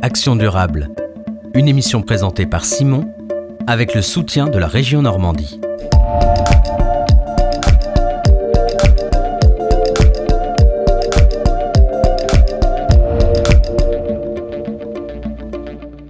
Action durable, une émission présentée par Simon avec le soutien de la région Normandie.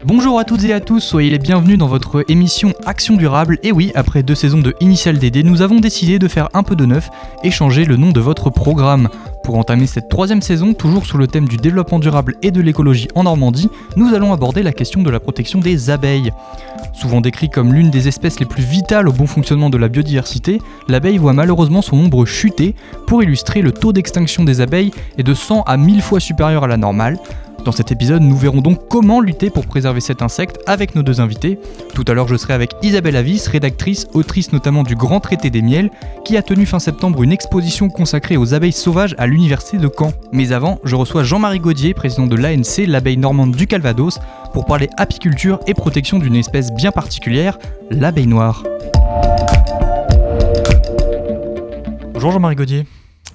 Bonjour à toutes et à tous, soyez les bienvenus dans votre émission Action Durable. Et oui, après deux saisons de Initial DD, nous avons décidé de faire un peu de neuf et changer le nom de votre programme. Pour entamer cette troisième saison, toujours sous le thème du développement durable et de l'écologie en Normandie, nous allons aborder la question de la protection des abeilles. Souvent décrit comme l'une des espèces les plus vitales au bon fonctionnement de la biodiversité, l'abeille voit malheureusement son nombre chuter. Pour illustrer, le taux d'extinction des abeilles est de 100 à 1000 fois supérieur à la normale. Dans cet épisode, nous verrons donc comment lutter pour préserver cet insecte avec nos deux invités. Tout à l'heure, je serai avec Isabelle Avis, rédactrice, autrice notamment du Grand Traité des Miels, qui a tenu fin septembre une exposition consacrée aux abeilles sauvages à l'Université de Caen. Mais avant, je reçois Jean-Marie Gaudier, président de l'ANC, l'abeille normande du Calvados, pour parler apiculture et protection d'une espèce bien particulière, l'abeille noire. Bonjour Jean-Marie Gaudier.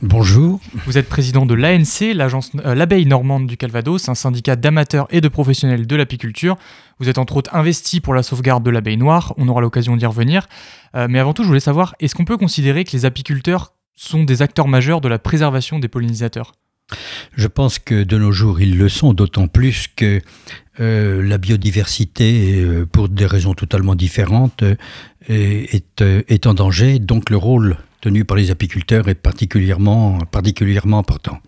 Bonjour. Vous êtes président de l'ANC, euh, l'abeille normande du Calvados, un syndicat d'amateurs et de professionnels de l'apiculture. Vous êtes entre autres investi pour la sauvegarde de l'abeille noire, on aura l'occasion d'y revenir. Euh, mais avant tout, je voulais savoir, est-ce qu'on peut considérer que les apiculteurs sont des acteurs majeurs de la préservation des pollinisateurs? Je pense que de nos jours, ils le sont, d'autant plus que euh, la biodiversité, euh, pour des raisons totalement différentes, euh, est, est en danger. Donc le rôle tenu par les apiculteurs est particulièrement, particulièrement important.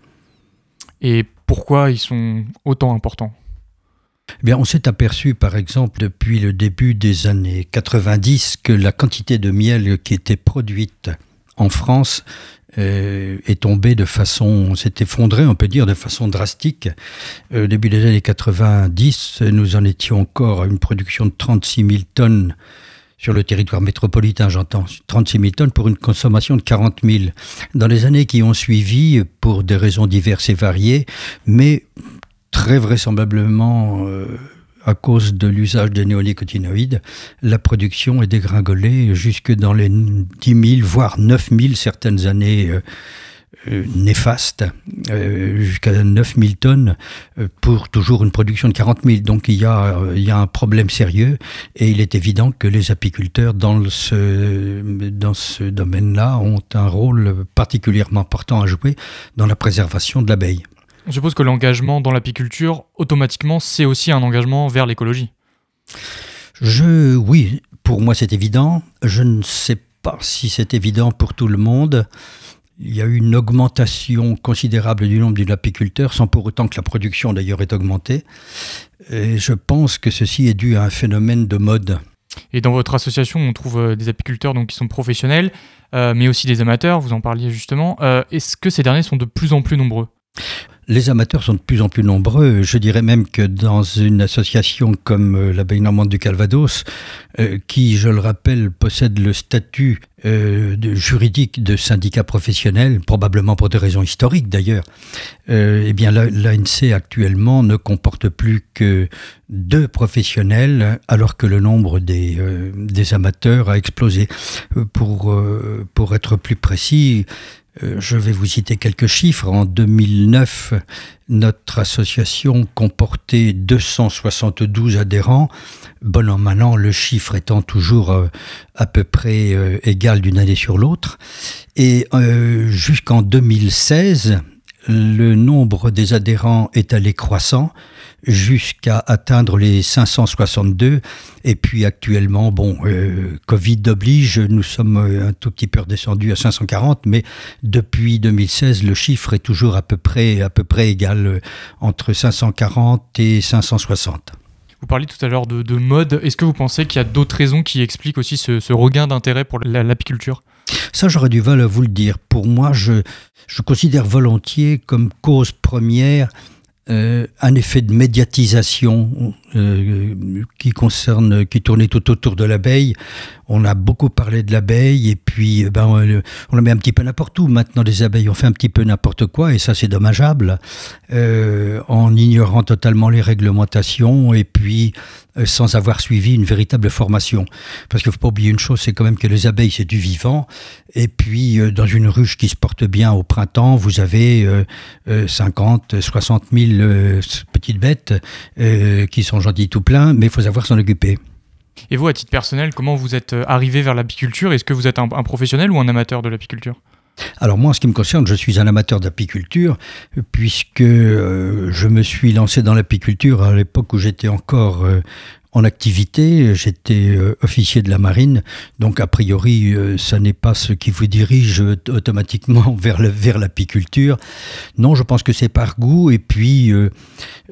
Et pourquoi ils sont autant importants? Eh Bien, on s'est aperçu, par exemple, depuis le début des années 90, que la quantité de miel qui était produite en France euh, est tombée de façon, s'est effondrée, on peut dire, de façon drastique. Euh, Au début des années 90, nous en étions encore à une production de 36 000 tonnes sur le territoire métropolitain, j'entends, 36 000 tonnes pour une consommation de 40 000. Dans les années qui ont suivi, pour des raisons diverses et variées, mais très vraisemblablement euh, à cause de l'usage des néonicotinoïdes, la production est dégringolée jusque dans les 10 000, voire 9 000 certaines années euh, euh, néfastes, euh, jusqu'à 9 000 tonnes euh, pour toujours une production de 40 000. Donc il y, a, il y a un problème sérieux et il est évident que les apiculteurs dans le- ce, dans ce domaine-là ont un rôle particulièrement important à jouer dans la préservation de l'abeille. Je suppose que l'engagement dans l'apiculture, automatiquement, c'est aussi un engagement vers l'écologie. Je, oui, pour moi c'est évident. Je ne sais pas si c'est évident pour tout le monde. Il y a eu une augmentation considérable du nombre d'apiculteurs, sans pour autant que la production d'ailleurs ait augmenté. Et je pense que ceci est dû à un phénomène de mode. Et dans votre association, on trouve euh, des apiculteurs qui sont professionnels, euh, mais aussi des amateurs, vous en parliez justement. Euh, Est-ce que ces derniers sont de plus en plus nombreux? Les amateurs sont de plus en plus nombreux. Je dirais même que dans une association comme euh, l'abeille normande du Calvados, euh, qui, je le rappelle, possède le statut euh, juridique de syndicat professionnel, probablement pour des raisons historiques d'ailleurs, eh bien la- l'ANC actuellement ne comporte plus que deux professionnels, alors que le nombre des, amateurs a explosé. Pour, être plus précis, je vais vous citer quelques chiffres. En 2009, notre association comportait 272 adhérents. Bon an, mal an, le chiffre étant toujours euh, à peu près euh, égal d'une année sur l'autre. Et euh, jusqu'en 2016, le nombre des adhérents est allé croissant jusqu'à atteindre les 562. Et puis actuellement, bon, euh, Covid oblige, nous sommes euh, un tout petit peu redescendus à 540, mais depuis 2016, le chiffre est toujours à peu près, à peu près égal euh, entre 540 et 560. Vous parliez tout à l'heure de, de mode. Est-ce que vous pensez qu'il y a d'autres raisons qui expliquent aussi ce, ce regain d'intérêt pour la- l'apiculture? Ça, j'aurais du mal à vous le dire. Pour moi, je, je considère volontiers comme cause première euh, un effet de médiatisation qui concerne, qui tournait tout autour de l'abeille. On a beaucoup parlé de l'abeille et puis ben, on, on la met un petit peu n'importe où. Maintenant, les abeilles, on fait un petit peu n'importe quoi et ça, c'est dommageable. en ignorant totalement les réglementations et puis sans avoir suivi une véritable formation. Parce qu'il ne faut pas oublier une chose, c'est quand même que les abeilles, c'est du vivant. Et puis, dans une ruche qui se porte bien au printemps, vous avez 50, 60 000 petites bêtes qui sont gentilles tout plein, mais il faut savoir s'en occuper. Et vous, à titre personnel, comment vous êtes arrivé vers l'apiculture? Est-ce que vous êtes un, professionnel ou un amateur de l'apiculture? Alors moi, en ce qui me concerne, je suis un amateur d'apiculture, puisque je me suis lancé dans l'apiculture à l'époque où j'étais encore en activité. J'étais euh, officier de la marine, donc a priori, euh, ça n'est pas ce qui vous dirige automatiquement vers, vers l'apiculture. Non, je pense que c'est par goût. Et puis, euh,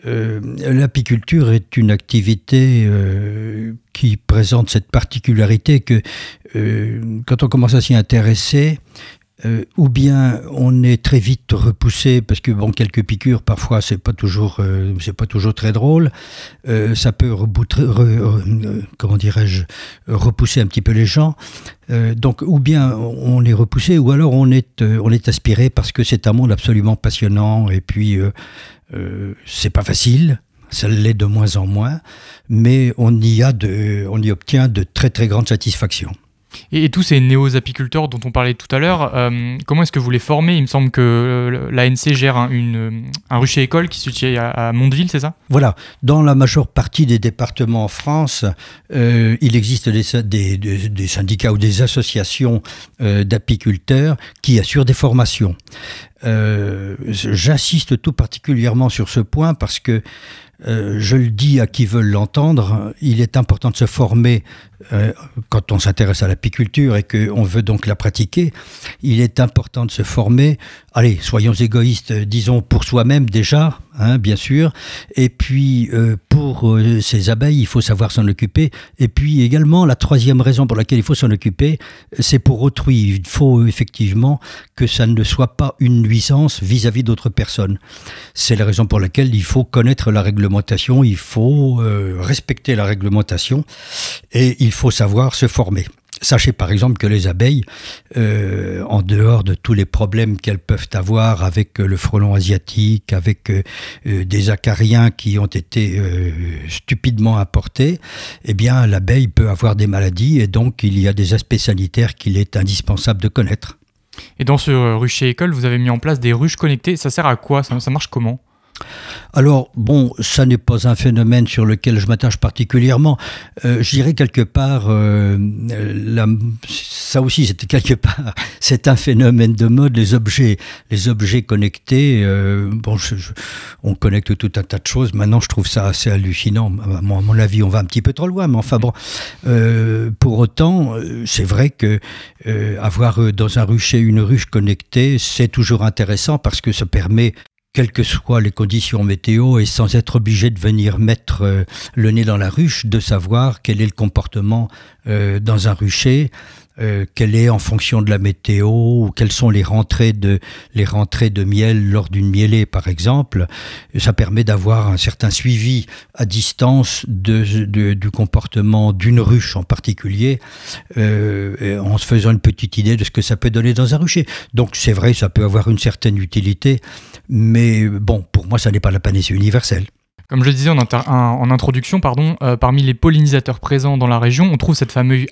l'apiculture est une activité qui présente cette particularité que quand on commence à s'y intéresser, euh, ou bien on est très vite repoussé parce que bon quelques piqûres parfois c'est pas toujours euh, pas toujours très drôle. Euh, ça peut comment dirais-je repousser un petit peu les gens. Donc ou bien on est repoussé ou alors on est on aspiré parce que c'est un monde absolument passionnant et puis c'est pas facile. Ça l'est de moins en moins. Mais on y a de on y obtient de très très grandes satisfactions et, tous ces néo-apiculteurs dont on parlait tout à l'heure, euh, comment est-ce que vous les formez? Il me semble que euh, l'ANC gère un, une, un rucher école qui se situe à, Mondeville, c'est ça? Voilà. Dans la majeure partie des départements en France, euh, il existe des, syndicats ou des associations d'apiculteurs qui assurent des formations. J'insiste tout particulièrement sur ce point parce que je le dis à qui veulent l'entendre, il est important de se former quand on s'intéresse à l'apiculture et qu'on veut donc la pratiquer, il est important de se former. Allez, soyons égoïstes, disons pour soi-même déjà, hein, bien sûr. Et puis euh, pour euh, ces abeilles, il faut savoir s'en occuper. Et puis également, la troisième raison pour laquelle il faut s'en occuper, c'est pour autrui. Il faut effectivement que ça ne soit pas une nuisance vis-à-vis d'autres personnes. C'est la raison pour laquelle il faut connaître la réglementation, il faut respecter la réglementation et il faut savoir se former. Sachez par exemple que les abeilles, euh, en dehors de tous les problèmes qu'elles peuvent avoir avec euh, le frelon asiatique, avec euh, des acariens qui ont été stupidement apportés, eh bien l'abeille peut avoir des maladies et donc il y a des aspects sanitaires qu'il est indispensable de connaître. Et dans ce rucher école, vous avez mis en place des ruches connectées. Ça sert à quoi? Ça marche comment? Alors, bon, ça n'est pas un phénomène sur lequel je m'attache particulièrement. Euh, je dirais quelque part, euh, ça aussi, c'était quelque part, c'est un phénomène de mode, les objets, les objets connectés. Euh, bon, on connecte tout un tas de choses. Maintenant, je trouve ça assez hallucinant. À mon, avis, on va un petit peu trop loin, mais enfin bon. pour autant, c'est vrai que avoir dans un rucher une ruche connectée, c'est toujours intéressant parce que ça permet quelles que soient les conditions météo et sans être obligé de venir mettre euh, le nez dans la ruche, de savoir quel est le comportement euh, dans un rucher, euh, quelle est en fonction de la météo ou quelles sont les rentrées de les rentrées de miel lors d'une mielée par exemple. Ça permet d'avoir un certain suivi à distance de, du comportement d'une ruche en particulier, euh, en se faisant une petite idée de ce que ça peut donner dans un rucher. Donc c'est vrai, ça peut avoir une certaine utilité, mais bon, pour moi, ça n'est pas la panacée universelle. Comme je le disais en, introduction, pardon, euh, parmi les pollinisateurs présents dans la région, on trouve cette fameuse,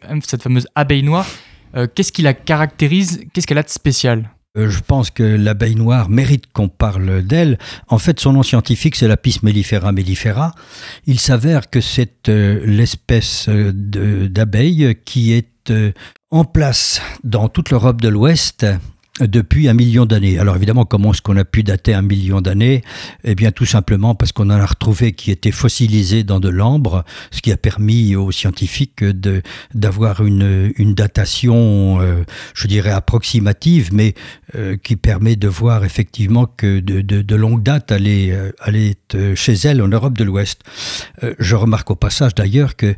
abeille noire. Euh, qu'est-ce qui la caractérise? Qu'est-ce qu'elle a de spécial? Euh, je pense que l'abeille noire mérite qu'on parle d'elle. En fait, son nom scientifique, c'est Lapis mellifera mellifera. Il s'avère que c'est l'espèce d'abeille qui est en place dans toute l'Europe de l'Ouest depuis un million d'années. Alors évidemment, comment est-ce qu'on a pu dater un million d'années? Eh bien tout simplement parce qu'on en a retrouvé qui étaient fossilisés dans de l'ambre, ce qui a permis aux scientifiques de, d'avoir une, une datation, euh, je dirais, approximative, mais euh, qui permet de voir effectivement que de longue date, elle est, euh, elle est chez elle en Europe de l'Ouest. je remarque au passage d'ailleurs que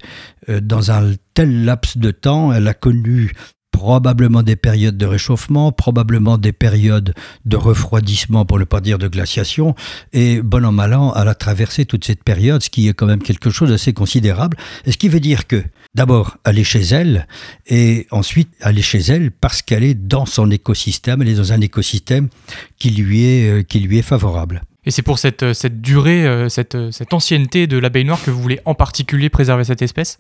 dans un tel laps de temps, elle a connu probablement des périodes de réchauffement, probablement des périodes de refroidissement, pour ne pas dire de glaciation, et bon an mal an, elle a traversé toute cette période, ce qui est quand même quelque chose d'assez considérable, et ce qui veut dire que, d'abord, elle est chez elle, et ensuite, elle est chez elle parce qu'elle est dans son écosystème, elle est dans un écosystème qui lui est, euh, qui lui est favorable. Et c'est pour cette, euh, cette durée, euh, cette, euh, cette, ancienneté de l'abeille noire que vous voulez en particulier préserver cette espèce?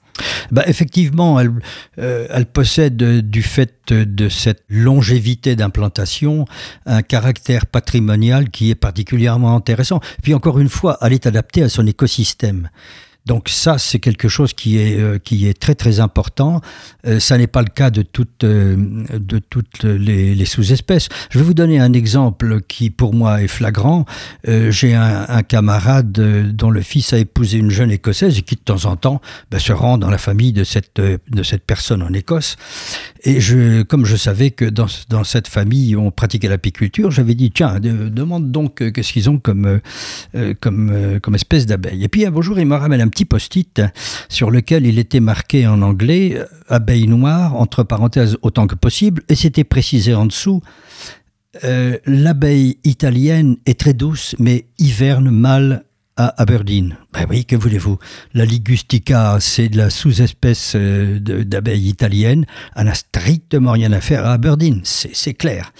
Bah Effectivement, elle, elle possède, du fait de cette longévité d'implantation, un caractère patrimonial qui est particulièrement intéressant. Puis encore une fois, elle est adaptée à son écosystème. Donc ça, c'est quelque chose qui est, euh, qui est très très important. Euh, ça n'est pas le cas de toutes, euh, de toutes les, sous-espèces. Je vais vous donner un exemple qui pour moi est flagrant. J'ai un, camarade dont le fils a épousé une jeune écossaise et qui de temps en temps ben, se rend dans la famille de cette, de cette personne en Écosse. Et je, comme je savais que dans, dans cette famille on pratiquait l'apiculture, j'avais dit tiens, demande donc qu'est-ce qu'ils ont comme, comme, comme espèce d'abeille. Et puis un beau jour, il me ramène petit post-it sur lequel il était marqué en anglais euh, abeille noire, entre parenthèses autant que possible, et c'était précisé en dessous euh, l'abeille italienne est très douce, mais hiverne mal à Aberdeen. Ben oui, que voulez-vous? La ligustica, c'est de la sous-espèce euh, d'abeille italienne. Elle n'a strictement rien à faire à Aberdeen, c'est clair.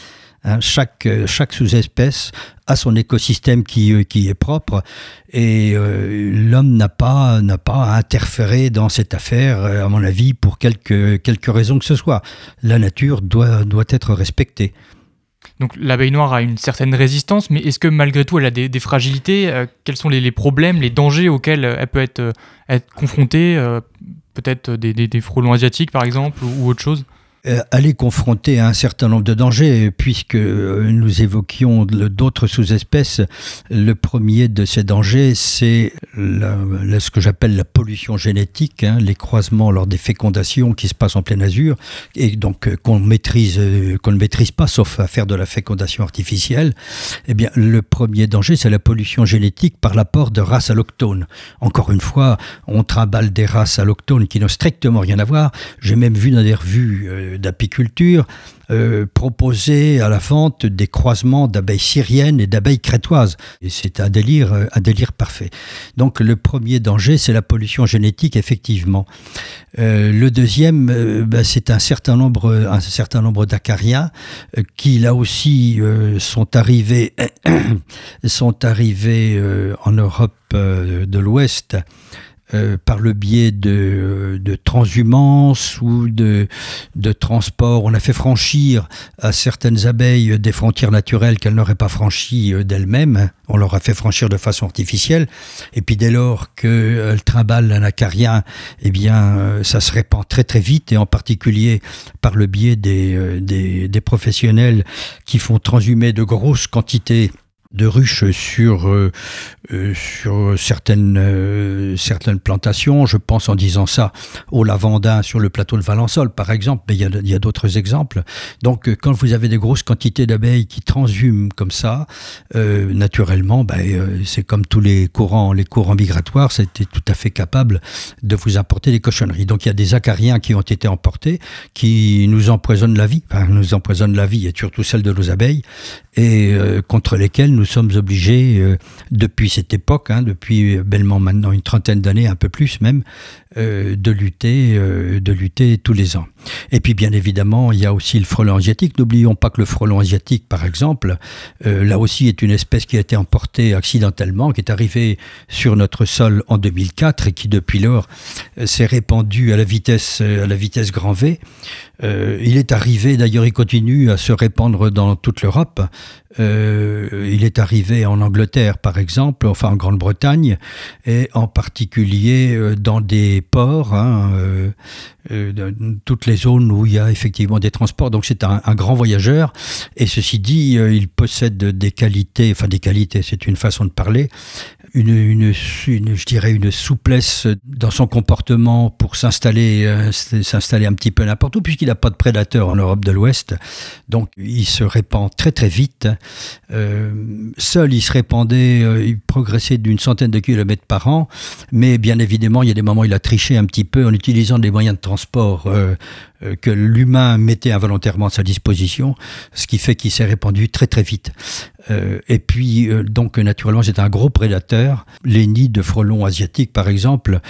Hein, chaque, euh, chaque sous-espèce a son écosystème qui, euh, est propre et euh, l'homme n'a pas, à interférer dans cette affaire, à mon avis, pour quelque, quelque raison que ce soit. La nature doit, être respectée. Donc l'abeille noire a une certaine résistance, mais est-ce que malgré tout elle a des, fragilités Quels sont les, problèmes, les dangers auxquels elle peut être, confrontée Peut-être des, des, frelons asiatiques par exemple ou autre chose? Euh, aller confronter à un certain nombre de dangers, puisque euh, nous évoquions d'autres sous-espèces. Le premier de ces dangers, c'est ce que j'appelle la pollution génétique, hein, les croisements lors des fécondations qui se passent en plein azur, et donc euh, qu'on maîtrise, qu'on ne maîtrise pas, sauf à faire de la fécondation artificielle. Eh bien, le premier danger, c'est la pollution génétique par l'apport de races allochtones. Encore une fois, on trimballe des races allochtones qui n'ont strictement rien à voir. J'ai même vu dans des revues d'apiculture euh, proposer à la vente des croisements d'abeilles syriennes et d'abeilles crétoises. Et c'est un délire, euh, un délire parfait. Donc le premier danger, c'est la pollution génétique, effectivement. Euh, le deuxième, ben, c'est un certain nombre, un certain nombre d'acariens qui là aussi sont arrivés, sont arrivés en Europe de l'Ouest euh, par le biais de, de transhumance ou de, de transport. On a fait franchir à certaines abeilles des frontières naturelles qu'elles n'auraient pas franchies euh, d'elles-mêmes. On leur a fait franchir de façon artificielle. Et puis dès lors qu'elles trimballent un acarien, eh bien, euh, ça se répand très très vite et en particulier par le biais des, des, des professionnels qui font transhumer de grosses quantités de ruches sur, euh, euh, sur certaines, euh, certaines plantations. Je pense en disant ça au lavandin sur le plateau de Valençol, par exemple, mais il y a, d'autres exemples. Donc, quand vous avez des grosses quantités d'abeilles qui transhument comme ça, naturellement, ben, c'est comme tous les courants, les courants migratoires, c'était tout à fait capable de vous apporter des cochonneries. Donc, il y a des acariens qui ont été emportés, qui nous empoisonnent la vie, nous empoisonnent la vie et surtout celle de nos abeilles, et contre lesquels nous sommes obligés, euh, depuis cette époque, hein, depuis bellement maintenant une trentaine d'années, un peu plus même, euh, de lutter, euh, de lutter tous les ans. Et puis bien évidemment, il y a aussi le frelon asiatique. N'oublions pas que le frelon asiatique, par exemple, là aussi est une espèce qui a été emportée accidentellement, qui est arrivée sur notre sol en 2004 et qui depuis lors s'est répandue à la vitesse, à la vitesse grand V. il est arrivé, d'ailleurs, il continue à se répandre dans toute l'Europe. il est arrivé en Angleterre, par exemple, enfin en Grande-Bretagne, et en particulier euh, dans des ports, hein, euh, euh, toutes les zones où il y a effectivement des transports. Donc c'est un, grand voyageur. Et ceci dit, il possède des qualités, enfin des qualités, c'est une façon de parler, une, je dirais une souplesse dans son comportement pour s'installer, euh, s'installer un petit peu n'importe où, puisqu'il n'a pas de prédateurs en Europe de l'Ouest. Donc il se répand très très vite. Euh, seul, il se répandait, euh, il progressait d'une centaine de kilomètres par an, mais bien évidemment, il y a des moments où il a triché un petit peu en utilisant des moyens de transport que l'humain mettait involontairement à sa disposition, ce qui fait qu'il s'est répandu très très vite. Et puis, donc, naturellement, c'est un gros prédateur. Les nids de frelons asiatiques, par exemple,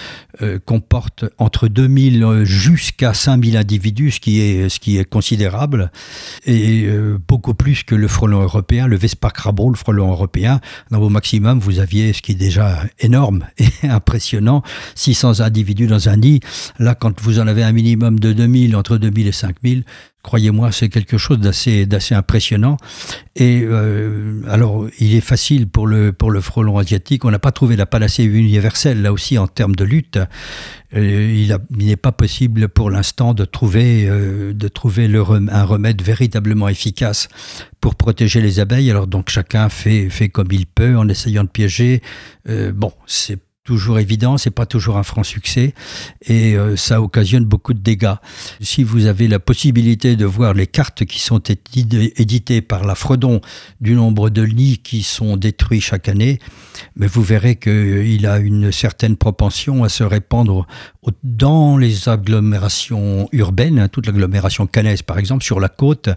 euh, comportent entre 2000 jusqu'à 5000 individus, ce qui est, considérable, et beaucoup plus que le frelon européen, le Vespa crabo, le frelon européen. Dans vos maximums, vous aviez, ce qui est déjà énorme et impressionnant, 600 individus dans un nid. Là, quand vous en avez un minimum de 2000, entre 2000 et 5000, Croyez-moi, c'est quelque chose d'assez, d'assez impressionnant. Et euh, alors, il est facile pour le, pour le frelon asiatique. On n'a pas trouvé la panacée universelle, là aussi, en termes de lutte. Euh, il, n'est pas possible pour l'instant de trouver, euh, de trouver le, un remède véritablement efficace pour protéger les abeilles. Alors, donc, chacun fait, fait comme il peut en essayant de piéger. bon, c'est toujours évident, c'est pas toujours un franc succès et euh, ça occasionne beaucoup de dégâts. Si vous avez la possibilité de voir les cartes qui sont éditées par la Fredon du nombre de nids qui sont détruits chaque année, mais vous verrez qu'il a une certaine propension à se répandre dans les agglomérations urbaines, hein, toute l'agglomération canaise par exemple, sur la côte,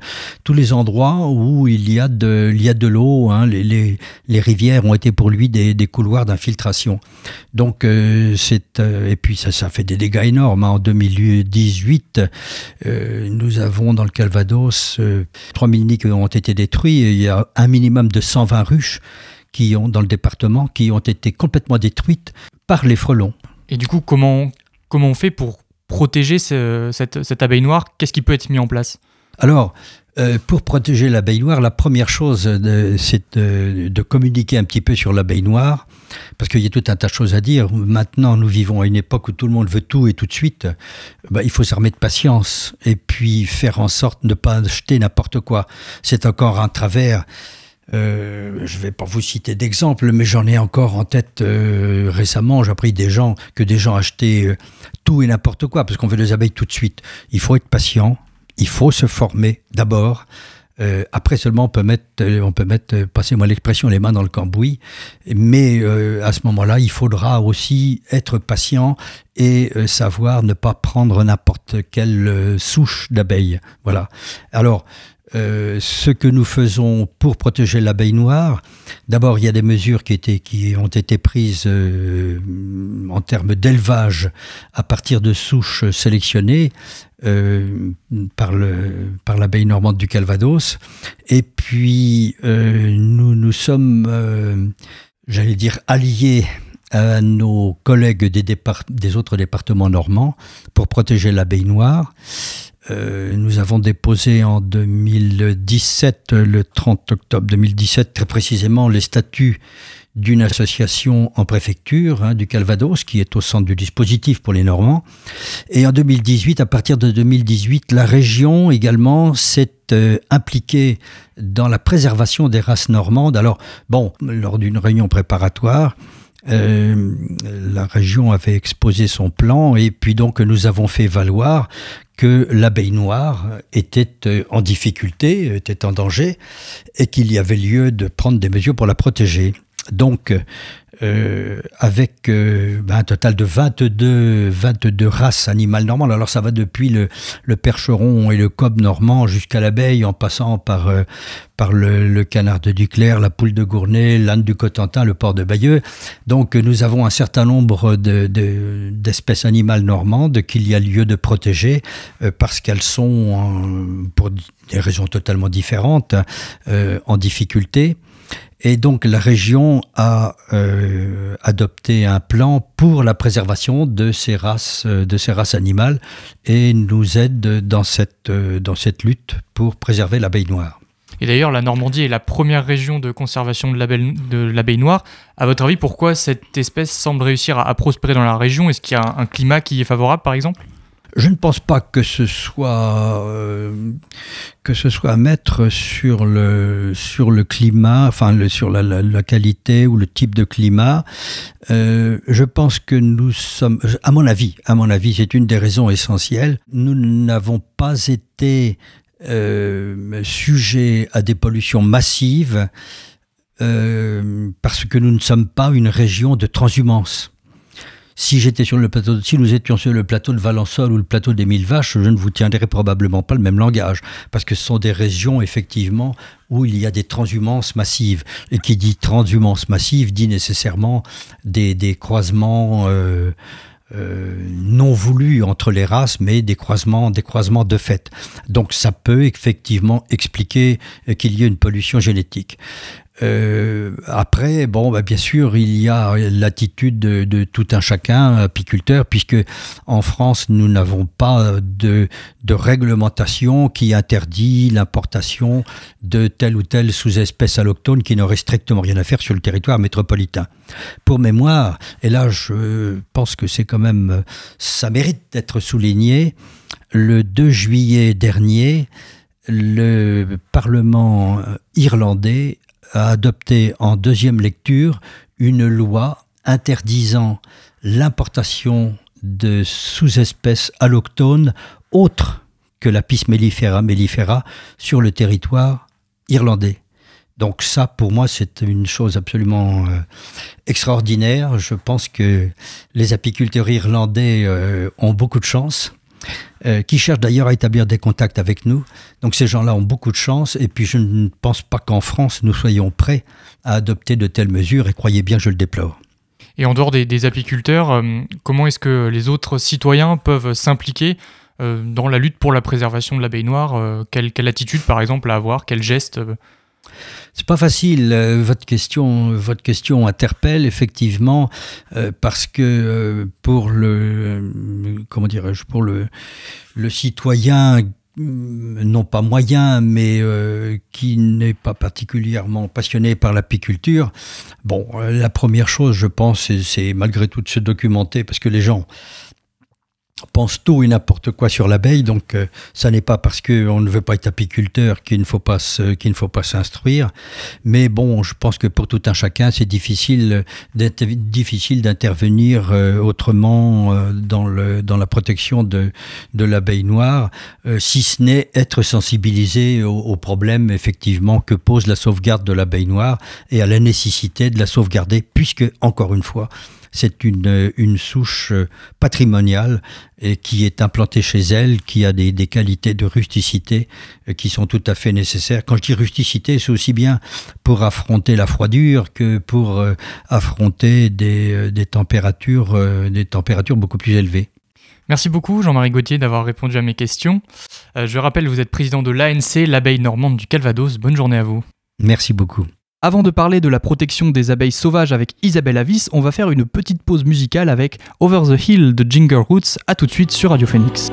tous les endroits où il y a de, il y a de l'eau, hein, les, les, les, rivières ont été pour lui des, des couloirs d'infiltration. Donc euh, c'est euh, et puis ça, ça fait des dégâts énormes. Hein. En 2018, euh, nous avons dans le Calvados 3000 nids qui ont été détruits. il y a un minimum de 120 ruches qui ont dans le département qui ont été complètement détruites par les frelons. Et du coup, comment comment on fait pour protéger cette, cette abeille noire? Qu'est-ce qui peut être mis en place? Alors, euh, pour protéger l'abeille noire, la première chose, c'est de, communiquer un petit peu sur l'abeille noire, parce qu'il y a tout un tas de choses à dire. Maintenant, nous vivons à une époque où tout le monde veut tout et tout de suite. Bah, il faut s'armer de patience et puis faire en sorte de ne pas acheter n'importe quoi. C'est encore un travers. Euh, je ne vais pas vous citer d'exemple, mais j'en ai encore en tête euh, récemment. J'ai appris des gens que des gens achetaient tout et n'importe quoi parce qu'on veut des abeilles tout de suite. Il faut être patient, il faut se former d'abord. Euh, après seulement on peut mettre, euh, on peut mettre, euh, passez-moi l'expression, les mains dans le cambouis. Mais à ce moment-là, il faudra aussi être patient et savoir ne pas prendre n'importe quelle souche d'abeille. Voilà. Alors, euh, ce que nous faisons pour protéger l'abeille noire, d'abord il y a des mesures qui, étaient, qui ont été prises euh, en termes d'élevage à partir de souches sélectionnées euh, par, le, par l'abeille normande du Calvados. Et puis nous nous sommes, j'allais dire, alliés à nos collègues des, des autres départements normands pour protéger l'abeille noire. Euh, nous avons déposé en 2017, le 30 octobre 2017 très précisément, les statuts d'une association en préfecture hein, du Calvados qui est au centre du dispositif pour les Normands. Et en 2018, à partir de 2018, la région également s'est euh, impliquée dans la préservation des races normandes. Alors, bon, lors d'une réunion préparatoire, euh, la région avait exposé son plan et puis donc nous avons fait valoir que l'abeille noire était euh, en difficulté, était en danger, et qu'il y avait lieu de prendre des mesures pour la protéger. Donc, euh, avec euh, ben, un total de 22, 22 races animales normandes. Alors ça va depuis le, percheron et le cob normand jusqu'à l'abeille, en passant par, euh, par le, canard de Duclerc, la poule de Gournay, l'âne du Cotentin, le porc de Bayeux. Donc nous avons un certain nombre d'espèces de, animales normandes qu'il y a lieu de protéger parce qu'elles sont, pour des raisons totalement différentes, en difficulté. Et donc la région a euh, adopté un plan pour la préservation de ces races, euh, animales et nous aide dans cette, euh, dans cette lutte pour préserver l'abeille noire. Et d'ailleurs, la Normandie est la première région de conservation de l'abeille noire. À votre avis, pourquoi cette espèce semble réussir à, prospérer dans la région? Est-ce qu'il y a un climat qui est favorable, par exemple? Je ne pense pas que ce soit euh, que ce soit à mettre sur le sur le climat, enfin sur la, la, qualité ou le type de climat. Euh, je pense que nous sommes, à mon avis, à mon avis, c'est une des raisons essentielles. Nous n'avons pas été euh, sujets à des pollutions massives euh, parce que nous ne sommes pas une région de transhumance. Si j'étais sur le plateau, si nous étions sur le plateau de Valençol ou le plateau des Mille Vaches, je ne vous tiendrais probablement pas le même langage, parce que ce sont des régions effectivement où il y a des transhumances massives. Et qui dit transhumance massive dit nécessairement des, des croisements. Euh, euh, non voulus entre les races, mais des croisements, des croisements de fait. Donc ça peut effectivement expliquer qu'il y ait une pollution génétique. Euh, après, bon, bah, bien sûr, il y a l'attitude de, tout un chacun, apiculteur, puisque en France, nous n'avons pas de, réglementation qui interdit l'importation de telle ou telle sous-espèce alloctone qui n'aurait strictement rien à faire sur le territoire métropolitain. Pour mémoire, et là, je pense que c'est quand même, ça mérite d'être souligné, le 2 juillet dernier, le Parlement irlandais a adopté en deuxième lecture une loi interdisant l'importation de sous-espèces alloctones autres que la Pis mellifera mellifera sur le territoire irlandais. Donc ça, pour moi, c'est une chose absolument euh, extraordinaire. Je pense que les apiculteurs irlandais euh, ont beaucoup de chance euh, qui cherchent d'ailleurs à établir des contacts avec nous. Donc ces gens-là ont beaucoup de chance et puis je ne pense pas qu'en France nous soyons prêts à adopter de telles mesures et croyez bien je le déplore. Et en dehors des, apiculteurs, euh, comment est-ce que les autres citoyens peuvent s'impliquer euh, dans la lutte pour la préservation de l'abeille noire quelle, quelle, attitude par exemple à avoir Quel geste c'est pas facile. Euh, votre question, votre question interpelle effectivement euh, parce que euh, pour le, comment dirais-je, pour le, le citoyen non pas moyen, mais qui n'est pas particulièrement passionné par l'apiculture. Bon, la première chose, je pense, c'est malgré tout de se documenter, parce que les gens pense tout et n'importe quoi sur l'abeille. Donc, euh, ça n'est pas parce qu'on ne veut pas être apiculteur qu'il ne faut pas qu'il ne faut pas s'instruire. Mais bon, je pense que pour tout un chacun, c'est difficile difficile d'intervenir euh, autrement euh, dans le dans la protection de de l'abeille noire, si ce n'est être sensibilisé aux au problèmes effectivement que pose la sauvegarde de l'abeille noire et à la nécessité de la sauvegarder, puisque encore une fois, c'est une, une souche euh, patrimoniale et qui est implantée chez elle, qui a des, des, qualités de rusticité euh, qui sont tout à fait nécessaires. Quand je dis rusticité, c'est aussi bien pour affronter la froidure que pour euh, affronter des, des, températures, des températures beaucoup plus élevées. Merci beaucoup Jean-Marie Gauthier d'avoir répondu à mes questions. je rappelle, vous êtes président de l'ANC, l'abeille normande du Calvados. Bonne journée à vous. Merci beaucoup. Avant de parler de la protection des abeilles sauvages avec Isabelle Avis, on va faire une petite pause musicale avec Over the Hill de Jinger Roots. A tout de suite sur Radio Phoenix.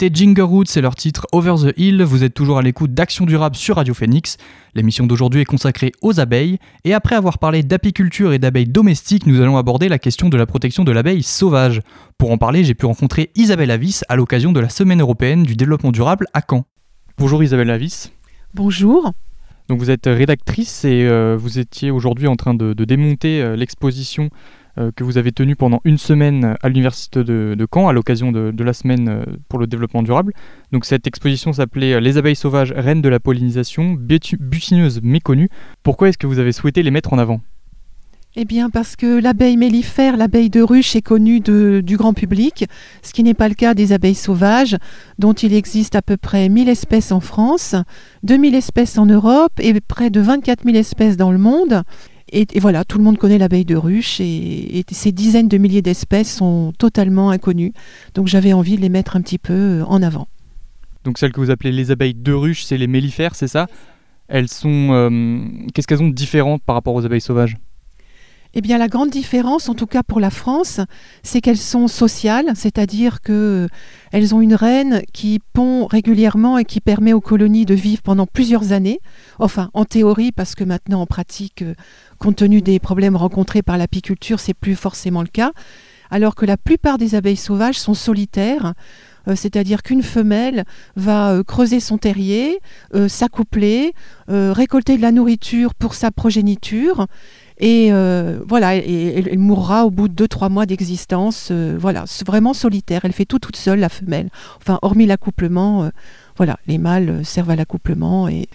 C'était Ginger Roots c'est leur titre Over the Hill. Vous êtes toujours à l'écoute d'Action Durable sur Radio Phoenix. L'émission d'aujourd'hui est consacrée aux abeilles. Et après avoir parlé d'apiculture et d'abeilles domestiques, nous allons aborder la question de la protection de l'abeille sauvage. Pour en parler, j'ai pu rencontrer Isabelle Avis à l'occasion de la Semaine européenne du développement durable à Caen. Bonjour Isabelle Avis. Bonjour. Donc vous êtes rédactrice et euh, vous étiez aujourd'hui en train de, démonter euh, l'exposition euh, que vous avez tenu pendant une semaine à l'université de, Caen à l'occasion de, la semaine euh, pour le développement durable. Donc cette exposition s'appelait euh, Les abeilles sauvages, reines de la pollinisation, butineuses méconnues. Pourquoi est-ce que vous avez souhaité les mettre en avant? Eh bien, parce que l'abeille mellifère, l'abeille de ruche, est connue du grand public, ce qui n'est pas le cas des abeilles sauvages, dont il existe à peu près 1000 espèces en France, 2000 espèces en Europe et près de 24 000 espèces dans le monde. Et, voilà, tout le monde connaît l'abeille de ruche et, ces dizaines de milliers d'espèces sont totalement inconnues. Donc j'avais envie de les mettre un petit peu euh, en avant. Donc celles que vous appelez les abeilles de ruche, c'est les mellifères, c'est ça? Elles sont... Euh, qu'est-ce qu'elles ont de différent par rapport aux abeilles sauvages? Eh bien, la grande différence, en tout cas pour la France, c'est qu'elles sont sociales, c'est-à-dire qu'elles euh, ont une reine qui pond régulièrement et qui permet aux colonies de vivre pendant plusieurs années. Enfin, en théorie, parce que maintenant, en pratique, euh, compte tenu des problèmes rencontrés par l'apiculture, c'est plus forcément le cas. Alors que la plupart des abeilles sauvages sont solitaires, euh, c'est-à-dire qu'une femelle va creuser son terrier, s'accoupler, récolter de la nourriture pour sa progéniture et euh, voilà, elle mourra au bout de 2-3 mois d'existence. Euh, voilà, vraiment solitaire. Elle fait tout toute seule, la femelle. Enfin, hormis l'accouplement, euh, voilà, les mâles servent à l'accouplement. Et,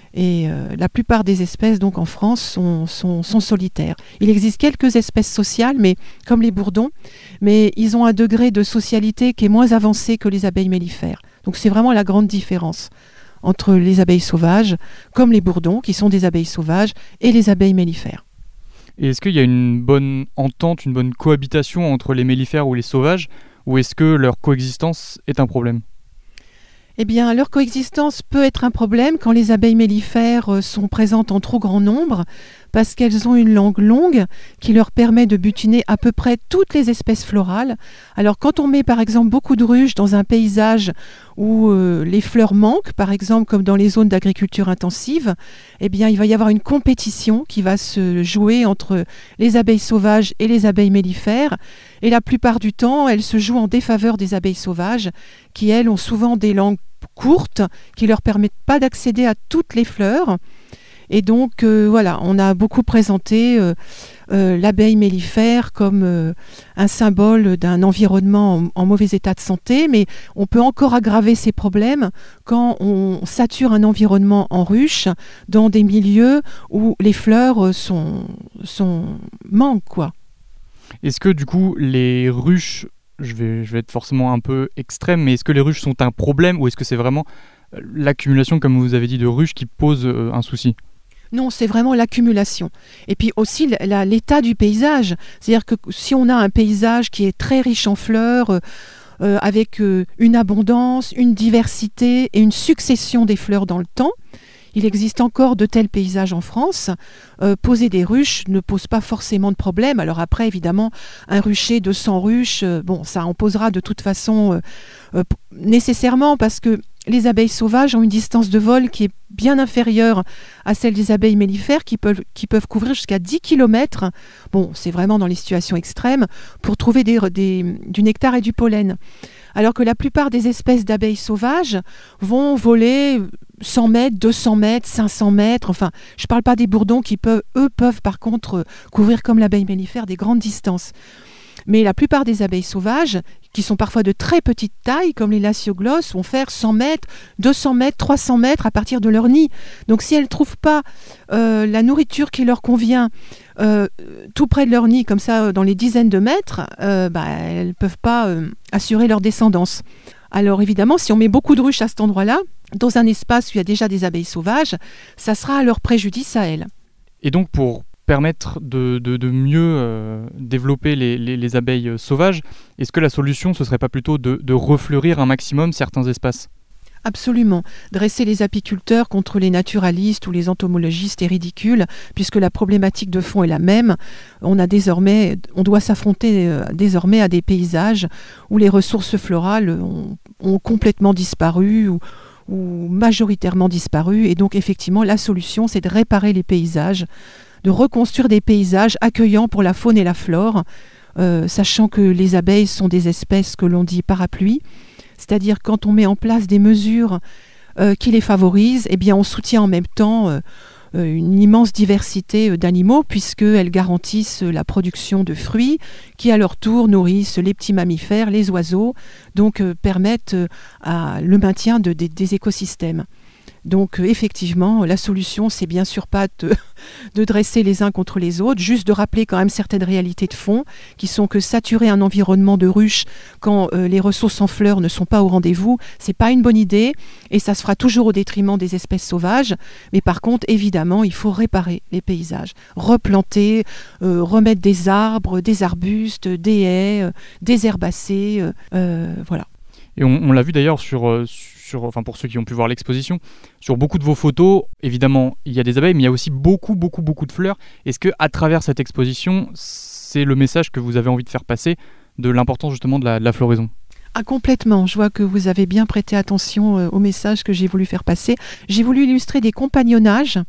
la plupart des espèces, donc en France, sont, sont, solitaires. Il existe quelques espèces sociales, mais comme les bourdons, mais ils ont un degré de socialité qui est moins avancé que les abeilles mellifères. Donc c'est vraiment la grande différence entre les abeilles sauvages, comme les bourdons, qui sont des abeilles sauvages, et les abeilles mellifères. Et est-ce qu'il y a une bonne entente, une bonne cohabitation entre les mellifères ou les sauvages, ou est-ce que leur coexistence est un problème? Eh bien, leur coexistence peut être un problème quand les abeilles mellifères euh, sont présentes en trop grand nombre, parce qu'elles ont une langue longue qui leur permet de butiner à peu près toutes les espèces florales. Alors quand on met par exemple beaucoup de ruches dans un paysage où euh, les fleurs manquent, par exemple comme dans les zones d'agriculture intensive, eh bien il va y avoir une compétition qui va se jouer entre les abeilles sauvages et les abeilles mellifères. Et la plupart du temps, elle se joue en défaveur des abeilles sauvages qui, elles, ont souvent des langues courtes qui leur permettent pas d'accéder à toutes les fleurs. Et donc, euh, voilà, on a beaucoup présenté euh, euh, l'abeille mellifère comme un symbole d'un environnement en, mauvais état de santé, mais on peut encore aggraver ces problèmes quand on sature un environnement en ruche dans des milieux où les fleurs sont, manquent. Est-ce que du coup les ruches, je vais, je vais être forcément un peu extrême, mais est-ce que les ruches sont un problème ou est-ce que c'est vraiment l'accumulation, comme vous avez dit, de ruches qui pose un souci? Non, c'est vraiment l'accumulation. Et puis aussi l'état du paysage. C'est-à-dire que si on a un paysage qui est très riche en fleurs, euh, euh, avec euh, une abondance, une diversité et une succession des fleurs dans le temps, il existe encore de tels paysages en France. poser des ruches ne pose pas forcément de problème. Alors après, évidemment, un rucher de 100 ruches, bon, ça en posera de toute façon nécessairement parce que les abeilles sauvages ont une distance de vol qui est bien inférieure à celle des abeilles mellifères qui peuvent, couvrir jusqu'à 10 km. Bon, c'est vraiment dans les situations extrêmes pour trouver du nectar et du pollen. Alors que la plupart des espèces d'abeilles sauvages vont voler 100 mètres, 200 mètres, 500 mètres. Enfin, je ne parle pas des bourdons qui peuvent, eux, peuvent par contre couvrir comme l'abeille mellifère des grandes distances. Mais la plupart des abeilles sauvages, qui sont parfois de très petite taille, comme les lacioglosses, vont faire 100 mètres, 200 mètres, 300 mètres à partir de leur nid. Donc si elles ne trouvent pas euh, la nourriture qui leur convient euh, tout près de leur nid, comme ça, dans les dizaines de mètres, euh, bah, elles ne peuvent pas assurer leur descendance. Alors évidemment, si on met beaucoup de ruches à cet endroit-là, dans un espace où il y a déjà des abeilles sauvages, ça sera à leur préjudice à elles. Et donc pour permettre de, mieux euh, développer les, abeilles sauvages, est-ce que la solution, ce serait pas plutôt de, refleurir un maximum certains espaces? Absolument. Dresser les apiculteurs contre les naturalistes ou les entomologistes est ridicule, puisque la problématique de fond est la même. On a désormais, on doit s'affronter euh, désormais à des paysages où les ressources florales ont, complètement disparu ou, ou majoritairement disparu. Et donc effectivement, la solution, c'est de réparer les paysages, de reconstruire des paysages accueillants pour la faune et la flore, euh, sachant que les abeilles sont des espèces que l'on dit parapluies c'est-à-dire quand on met en place des mesures euh, qui les favorisent, eh bien on soutient en même temps euh, une immense diversité d'animaux puisqu'elles garantissent la production de fruits qui à leur tour nourrissent les petits mammifères, les oiseaux, donc permettent le maintien des écosystèmes. Donc euh, effectivement, la solution, c'est bien sûr pas de, dresser les uns contre les autres, juste de rappeler quand même certaines réalités de fond, qui sont que saturer un environnement de ruches quand euh, les ressources en fleurs ne sont pas au rendez-vous, c'est pas une bonne idée, et ça se fera toujours au détriment des espèces sauvages. Mais par contre, évidemment, il faut réparer les paysages, replanter, euh, remettre des arbres, des arbustes, des haies, des herbacées, voilà. Et on, l'a vu d'ailleurs sur enfin pour ceux qui ont pu voir l'exposition, sur beaucoup de vos photos, évidemment, il y a des abeilles, mais il y a aussi beaucoup, beaucoup, beaucoup de fleurs. Est-ce que à travers cette exposition, c'est le message que vous avez envie de faire passer de l'importance justement de la, floraison? Ah, complètement. Je vois que vous avez bien prêté attention euh, au message que j'ai voulu faire passer. J'ai voulu illustrer des compagnonnages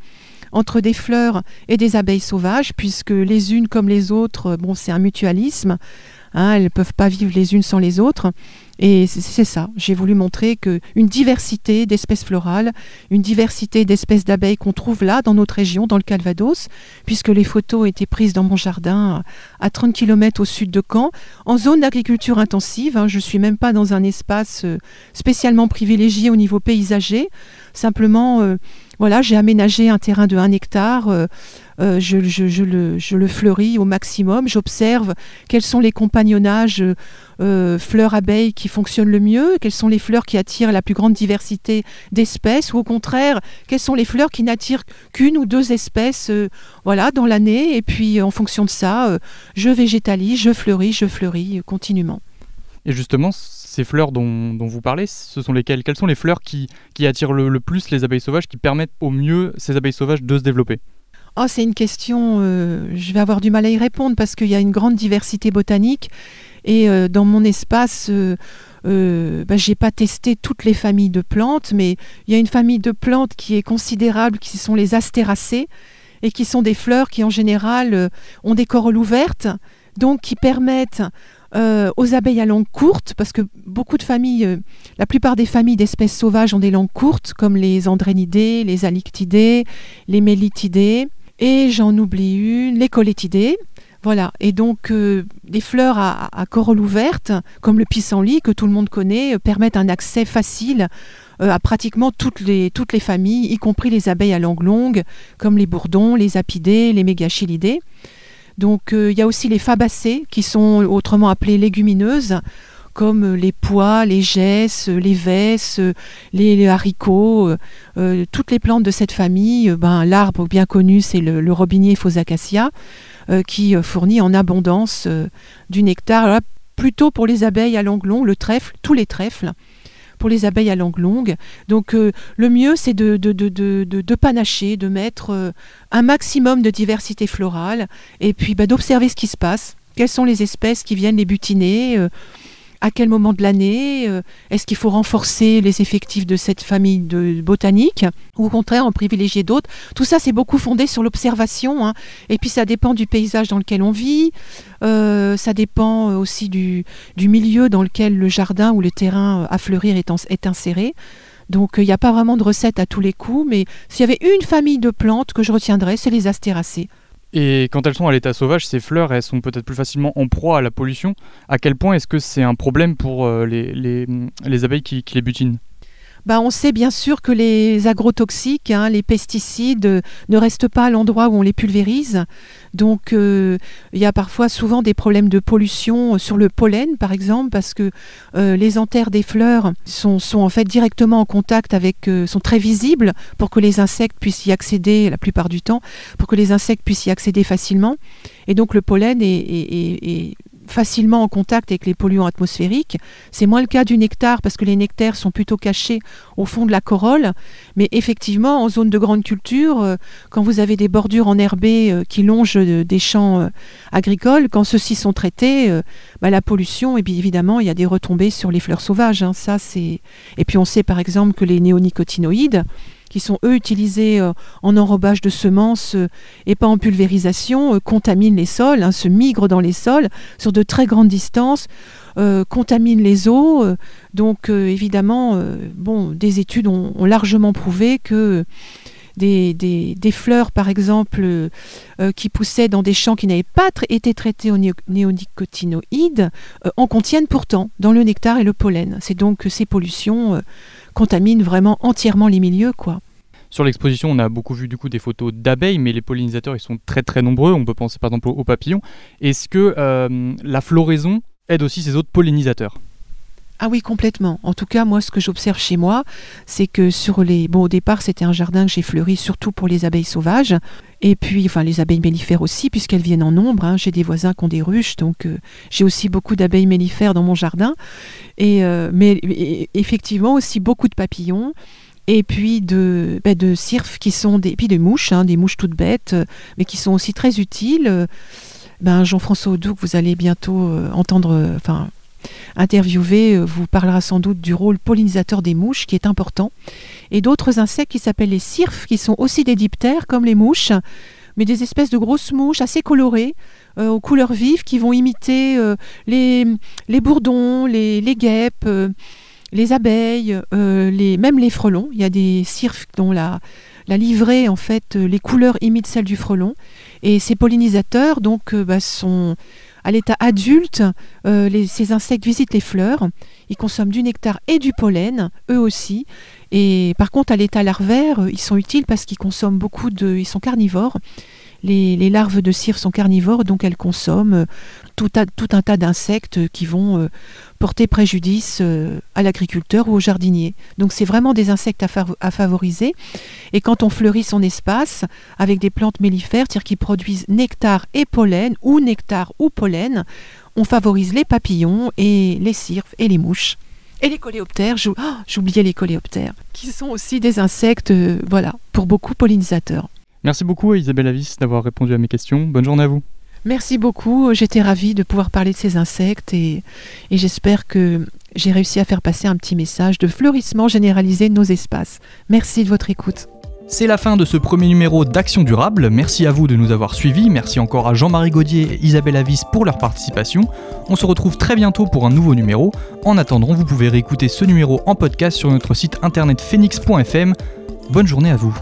entre des fleurs et des abeilles sauvages, puisque les unes comme les autres, bon, c'est un mutualisme. Hein, elles ne peuvent pas vivre les unes sans les autres. Et c'est ça, j'ai voulu montrer qu'une diversité d'espèces florales, une diversité d'espèces d'abeilles qu'on trouve là, dans notre région, dans le Calvados, puisque les photos étaient prises dans mon jardin à 30 km au sud de Caen, en zone d'agriculture intensive. Hein. je ne suis même pas dans un espace euh, spécialement privilégié au niveau paysager. Simplement, euh, voilà, j'ai aménagé un terrain de 1 hectare. Euh, euh, je, le, fleuris au maximum. J'observe quels sont les compagnonnages euh, fleurs-abeilles qui fonctionnent le mieux, quelles sont les fleurs qui attirent la plus grande diversité d'espèces, ou au contraire, quelles sont les fleurs qui n'attirent qu'une ou deux espèces euh, voilà, dans l'année. Et puis, en fonction de ça, je végétalise, je fleuris, je fleuris continuellement. Et justement, ces fleurs dont, vous parlez, ce sont lesquelles? Quelles sont les fleurs qui, attirent le, plus les abeilles sauvages, qui permettent au mieux ces abeilles sauvages de se développer? Oh, c'est une question, euh, je vais avoir du mal à y répondre parce qu'il y a une grande diversité botanique et euh, dans mon espace, euh, euh bah, j'ai pas testé toutes les familles de plantes, mais il y a une famille de plantes qui est considérable, qui sont les astéracées et qui sont des fleurs qui en général ont des corolles ouvertes, donc qui permettent aux abeilles à langue courte, parce que beaucoup de familles, la plupart des familles d'espèces sauvages ont des langues courtes, comme les andrénidées, les alictidées, les mélitidées, et j'en oublie une, les colétidées. Voilà, et donc euh, des fleurs à, corolle ouverte, comme le pissenlit que tout le monde connaît, euh, permettent un accès facile euh, à pratiquement toutes les, toutes les familles, y compris les abeilles à langue longue, comme les bourdons, les apidées, les mégachilidées. Donc il y a aussi les fabacées, qui sont autrement appelées légumineuses comme euh, les pois, les gesses, les vesses, les, haricots, euh, euh, toutes les plantes de cette famille. Ben, L'arbre bien connu, c'est le, robinier Phosacacia, qui fournit en abondance du nectar, plutôt pour les abeilles à langue longue, le trèfle, tous les trèfles pour les abeilles à langue longue. Donc le mieux, c'est de, panacher, de mettre un maximum de diversité florale, et puis bah, d'observer ce qui se passe. Quelles sont les espèces qui viennent les butiner à quel moment de l'année euh, Est-ce qu'il faut renforcer les effectifs de cette famille de botanique ou au contraire en privilégier d'autres? Tout ça, c'est beaucoup fondé sur l'observation. Hein. Et puis, ça dépend du paysage dans lequel on vit. Euh, ça dépend euh, aussi du, milieu dans lequel le jardin ou le terrain à fleurir est, est inséré. Donc il n'y a pas vraiment de recette à tous les coups, mais s'il y avait une famille de plantes que je retiendrais, c'est les astéracées. Et quand elles sont à l'état sauvage, ces fleurs, elles sont peut-être plus facilement en proie à la pollution. À quel point est-ce que c'est un problème pour euh, les, abeilles qui les butinent? Bah, on sait bien sûr que les agrotoxiques, hein, les pesticides, euh, ne restent pas à l'endroit où on les pulvérise. Donc euh, il y a parfois souvent des problèmes de pollution sur le pollen, par exemple, parce que euh, les anthères des fleurs sont, en fait directement en contact avec, sont très visibles pour que les insectes puissent y accéder la plupart du temps, pour que les insectes puissent y accéder facilement. Et donc le pollen est facilement en contact avec les polluants atmosphériques. C'est moins le cas du nectar parce que les nectaires sont plutôt cachés au fond de la corolle. Mais effectivement, en zone de grande culture, euh, quand vous avez des bordures enherbées euh, qui longent des champs agricoles, quand ceux-ci sont traités, bah, la pollution, et évidemment, il y a des retombées sur les fleurs sauvages. Hein. ça, c'est... Et puis on sait par exemple que les néonicotinoïdes, qui sont eux utilisés euh, en enrobage de semences euh, et pas en pulvérisation, euh, contaminent les sols, hein, se migrent dans les sols sur de très grandes distances, contaminent les eaux. donc évidemment, bon, des études ont, largement prouvé que des, des, fleurs, par exemple, qui poussaient dans des champs qui n'avaient pas été traités aux néonicotinoïdes, en contiennent pourtant dans le nectar et le pollen. C'est donc que ces pollutions contaminent vraiment entièrement les milieux, quoi. Sur l'exposition, on a beaucoup vu du coup des photos d'abeilles, mais les pollinisateurs ils sont très très nombreux. On peut penser par exemple aux papillons. Est-ce que euh, la floraison aide aussi ces autres pollinisateurs? Ah oui, complètement. En tout cas, moi, ce que j'observe chez moi, c'est que sur les... Bon, au départ, c'était un jardin que j'ai fleuri surtout pour les abeilles sauvages. Et puis, enfin, les abeilles mellifères aussi, puisqu'elles viennent en nombre. Hein. J'ai des voisins qui ont des ruches, donc euh, j'ai aussi beaucoup d'abeilles mellifères dans mon jardin. Et, euh, mais effectivement, aussi beaucoup de papillons et puis de, bah, de qui sont des, puis de mouches, hein, des mouches toutes bêtes, euh, mais qui sont aussi très utiles. Ben, Jean-François Audou, que vous allez bientôt euh, entendre, euh, enfin interviewer, vous parlera sans doute du rôle pollinisateur des mouches, qui est important, et d'autres insectes qui s'appellent les cirfes, qui sont aussi des diptères comme les mouches, mais des espèces de grosses mouches assez colorées, aux couleurs vives, qui vont imiter les, bourdons, les guêpes les abeilles, euh, même les frelons. Il y a des cirques dont la, la livrée, en fait, euh, les couleurs imitent celles du frelon. Et ces pollinisateurs, donc, euh, bah, sont à l'état adulte. ces insectes visitent les fleurs. Ils consomment du nectar et du pollen, eux aussi. Et par contre, à l'état larvaire, ils sont utiles parce qu'ils consomment beaucoup de. Ils sont carnivores. Les, larves de cire sont carnivores, donc elles consomment tout, un tas d'insectes qui vont euh, porter préjudice euh, à l'agriculteur ou au jardinier. Donc c'est vraiment des insectes à, favoriser. Et quand on fleurit son espace avec des plantes mellifères, c'est-à-dire qui produisent nectar et pollen, ou nectar ou pollen, on favorise les papillons et les cirques et les mouches. Et les coléoptères, oh, j'oubliais les coléoptères, qui sont aussi des insectes, euh, voilà, pour beaucoup pollinisateurs. Merci beaucoup Isabelle Avis d'avoir répondu à mes questions. Bonne journée à vous. Merci beaucoup. J'étais ravie de pouvoir parler de ces insectes et, j'espère que j'ai réussi à faire passer un petit message de fleurissement généralisé de nos espaces. Merci de votre écoute. C'est la fin de ce premier numéro d'Action Durable. Merci à vous de nous avoir suivis. Merci encore à Jean-Marie Gaudier et Isabelle Avis pour leur participation. On se retrouve très bientôt pour un nouveau numéro. En attendant, vous pouvez réécouter ce numéro en podcast sur notre site internet phoenix.fm. Bonne journée à vous.